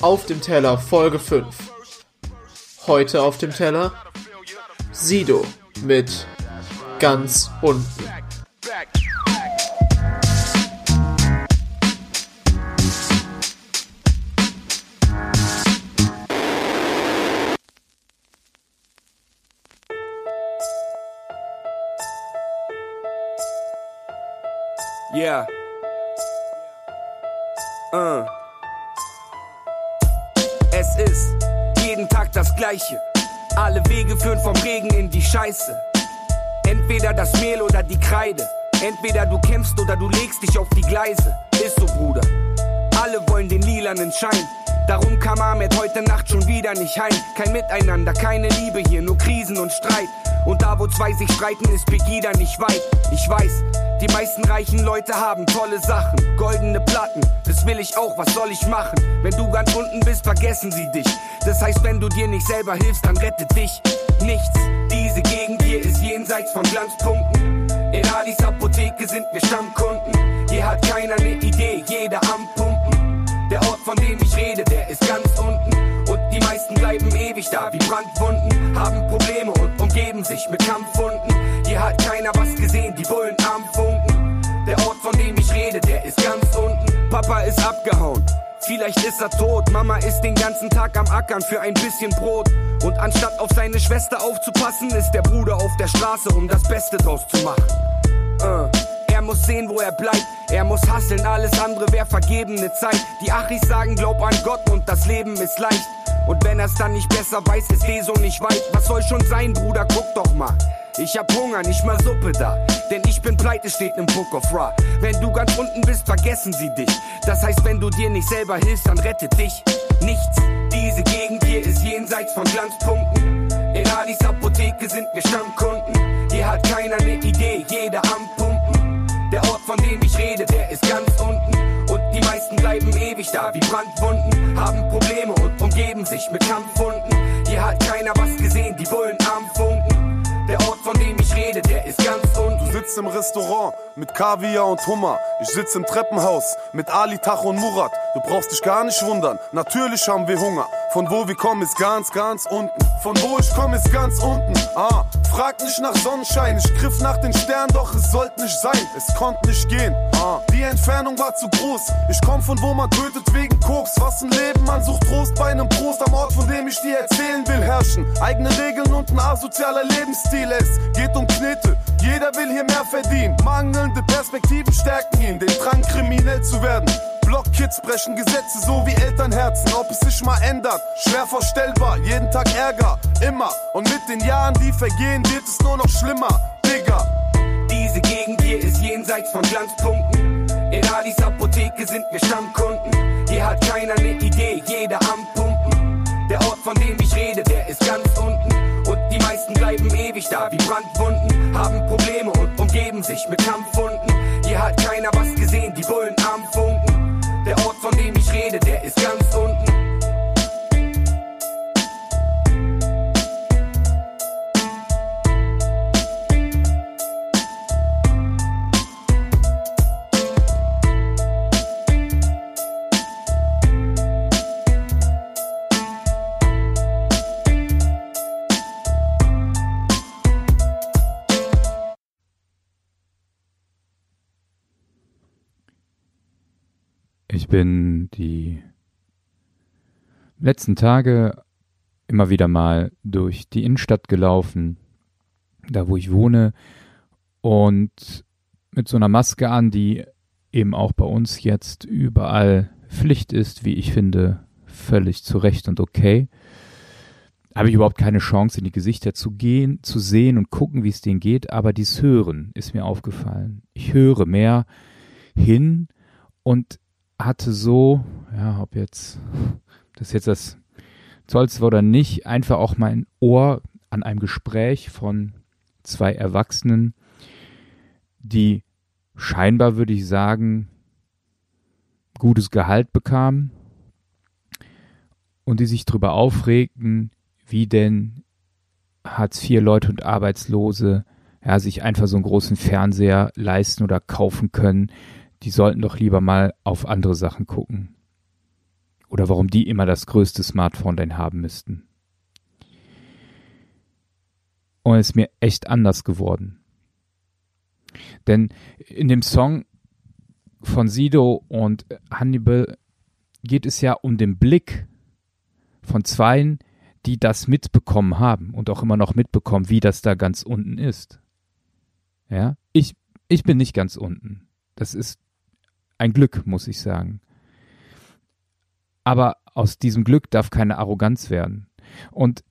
Auf dem Teller Folge 5. Heute auf dem Teller Sido mit ganz unten. Yeah. Uh. Es ist jeden Tag das Gleiche. Alle Wege führen vom Regen in die Scheiße. Entweder das Mehl oder die Kreide. Entweder du kämpfst oder du legst dich auf die Gleise. Ist so, Bruder. Alle wollen den lilanen Schein. Darum kam Ahmed heute Nacht schon wieder nicht heim. Kein Miteinander, keine Liebe hier, nur Krisen und Streit. Und da, wo zwei sich streiten, ist Pegida nicht weit. Ich weiß, die meisten reichen Leute haben tolle Sachen, goldene Platten. Das will ich auch, was soll ich machen? Wenn du ganz unten bist, vergessen sie dich. Das heißt, wenn du dir nicht selber hilfst, dann rettet dich nichts. Diese Gegend hier ist jenseits von Glanzpunkten. In Alis Apotheke sind wir Stammkunden. Hier hat keiner ne Idee, jeder am Pumpen. Der Ort, von dem ich rede, der ist ganz unten. Und die meisten bleiben ewig da wie Brandwunden. Haben Probleme und umgeben sich mit Kampfwunden. Hier hat keiner was gesehen, die Bullen am Funken. Papa ist abgehauen. Vielleicht ist er tot, Mama ist den ganzen Tag am Ackern für ein bisschen Brot. Und anstatt auf seine Schwester aufzupassen, ist der Bruder auf der Straße, um das Beste draus zu machen. Uh. Er muss sehen, wo er bleibt. Er muss hasseln, alles andere wäre vergebene Zeit. Die Achis sagen, glaub an Gott und das Leben ist leicht. Und wenn er's dann nicht besser weiß, ist eh nicht weit. Was soll schon sein, Bruder, guck doch mal. Ich hab Hunger, nicht mal Suppe da. Denn ich bin pleite, steht im Book of Ra. Wenn du ganz unten bist, vergessen sie dich. Das heißt, wenn du dir nicht selber hilfst, dann rettet dich nichts. Diese Gegend hier ist jenseits von Glanzpunkten. In Alis Apotheke sind wir Stammkunden. Hier hat keiner ne Idee, jeder am Pumpen. Der Ort, von dem ich rede, der ist ganz unten. Und die meisten bleiben ewig da wie Brandwunden. Haben Probleme und umgeben sich mit Kampfwunden. Im Restaurant mit Kaviar und Hummer. Ich sitz im Treppenhaus mit Ali, Tach und Murat. Du brauchst dich gar nicht wundern. Natürlich haben wir Hunger. Von wo wir kommen ist ganz, ganz unten. Von wo ich komme ist ganz unten. Ah, frag nicht nach Sonnenschein. Ich griff nach den Sternen, doch es sollte nicht sein. Es konnte nicht gehen. Ah, die Entfernung war zu groß. Ich komm von wo man tötet wegen Koks. Was ein Leben, man sucht Trost bei einem Prost am Ort, von dem ich dir erzählen will. Herrschen eigene Regeln und ein asozialer Lebensstil. Es geht um Knete. Jeder will hier mehr verdienen. Mangelnde Perspektiven stärken ihn, den Drang kriminell zu werden. Blockkids brechen Gesetze so wie Elternherzen. Ob es sich mal ändert, schwer vorstellbar. Jeden Tag Ärger, immer. Und mit den Jahren, die vergehen, wird es nur noch schlimmer. Digga. Diese Gegend hier ist jenseits von Glanzpunkten. In Alis Apotheke sind wir Stammkunden. Hier hat keiner ne Idee, jeder am Pumpen. Der Ort, von dem ich rede, der ist ganz unten. Und die meisten bleiben ewig da wie Brandwunden. Haben Probleme und umgeben sich mit Kampfwunden. Ich bin die letzten Tage immer wieder mal durch die Innenstadt gelaufen, da wo ich wohne, und mit so einer Maske an, die eben auch bei uns jetzt überall Pflicht ist, wie ich finde, völlig zu Recht und okay. Habe ich überhaupt keine Chance, in die Gesichter zu gehen, zu sehen und gucken, wie es denen geht, aber dies Hören ist mir aufgefallen. Ich höre mehr hin und hatte so, ja, ob jetzt das jetzt das Tollste war oder nicht, einfach auch mein Ohr an einem Gespräch von zwei Erwachsenen, die scheinbar, würde ich sagen, gutes Gehalt bekamen und die sich darüber aufregten, wie denn Hartz-IV-Leute und Arbeitslose ja, sich einfach so einen großen Fernseher leisten oder kaufen können, die sollten doch lieber mal auf andere Sachen gucken. Oder warum die immer das größte Smartphone denn haben müssten. Und es ist mir echt anders geworden. Denn in dem Song von Sido und Hannibal geht es ja um den Blick von Zweien, die das mitbekommen haben und auch immer noch mitbekommen, wie das da ganz unten ist. Ja, ich, ich bin nicht ganz unten. Das ist ein Glück, muss ich sagen. Aber aus diesem Glück darf keine Arroganz werden. Und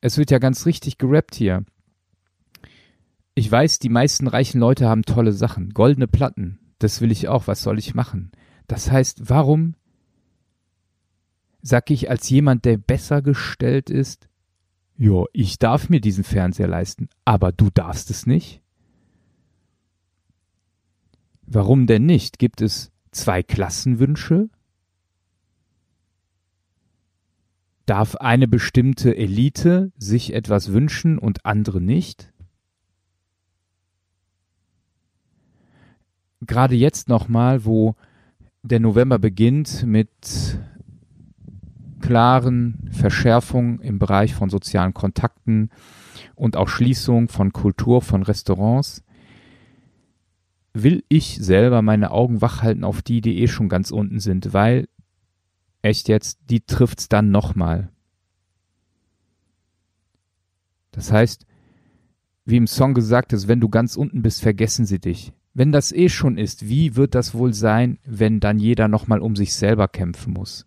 es wird ja ganz richtig gerappt hier. Ich weiß, die meisten reichen Leute haben tolle Sachen, goldene Platten. Das will ich auch. Was soll ich machen? Das heißt, warum sag ich als jemand, der besser gestellt ist, ja, ich darf mir diesen Fernseher leisten, aber du darfst es nicht? Warum denn nicht? Gibt es zwei Klassenwünsche? Darf eine bestimmte Elite sich etwas wünschen und andere nicht? Gerade jetzt nochmal, wo der November beginnt mit klaren Verschärfungen im Bereich von sozialen Kontakten und auch Schließung von Kultur, von Restaurants, will ich selber meine Augen wach halten auf die, die eh schon ganz unten sind, weil echt jetzt, die trifft's dann nochmal. Das heißt, wie im Song gesagt ist, wenn du ganz unten bist, vergessen sie dich. Wenn das eh schon ist, wie wird das wohl sein, wenn dann jeder nochmal um sich selber kämpfen muss?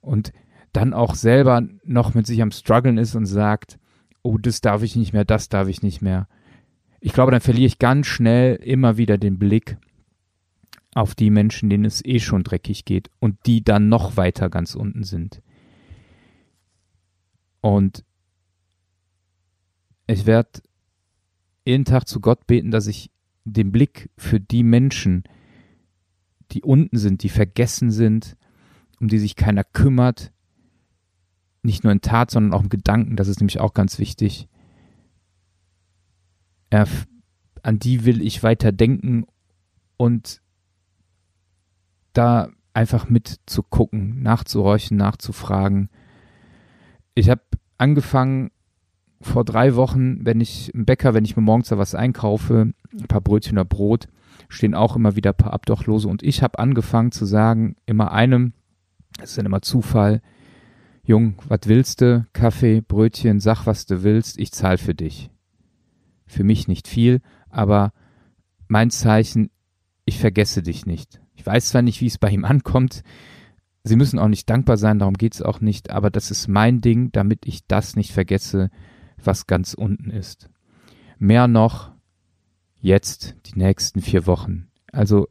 Und dann auch selber noch mit sich am struggeln ist und sagt, oh, das darf ich nicht mehr, das darf ich nicht mehr ich glaube, dann verliere ich ganz schnell immer wieder den Blick auf die Menschen, denen es eh schon dreckig geht und die dann noch weiter ganz unten sind. Und ich werde jeden Tag zu Gott beten, dass ich den Blick für die Menschen, die unten sind, die vergessen sind, um die sich keiner kümmert, nicht nur in Tat, sondern auch im Gedanken, das ist nämlich auch ganz wichtig, er, an die will ich weiter denken und da einfach mitzugucken, nachzuhorchen, nachzufragen. Ich habe angefangen vor drei Wochen, wenn ich im Bäcker, wenn ich mir morgens da was einkaufe, ein paar Brötchen oder Brot, stehen auch immer wieder ein paar Abdochlose und ich habe angefangen zu sagen, immer einem, das ist dann immer Zufall, Jung, was willst du? Kaffee, Brötchen, sag, was du willst, ich zahl für dich für mich nicht viel, aber mein Zeichen, ich vergesse dich nicht. Ich weiß zwar nicht, wie es bei ihm ankommt, Sie müssen auch nicht dankbar sein, darum geht es auch nicht, aber das ist mein Ding, damit ich das nicht vergesse, was ganz unten ist. Mehr noch jetzt, die nächsten vier Wochen. Also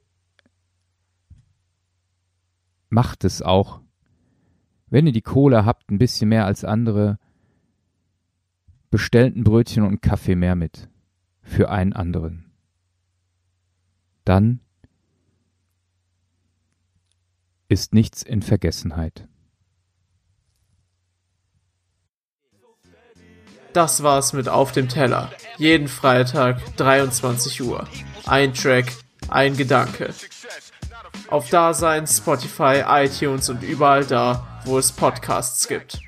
macht es auch. Wenn ihr die Kohle habt, ein bisschen mehr als andere, bestellt ein Brötchen und Kaffee mehr mit für einen anderen. Dann ist nichts in Vergessenheit. Das war's mit Auf dem Teller. Jeden Freitag 23 Uhr. Ein Track, ein Gedanke. Auf Dasein, Spotify, iTunes und überall da, wo es Podcasts gibt.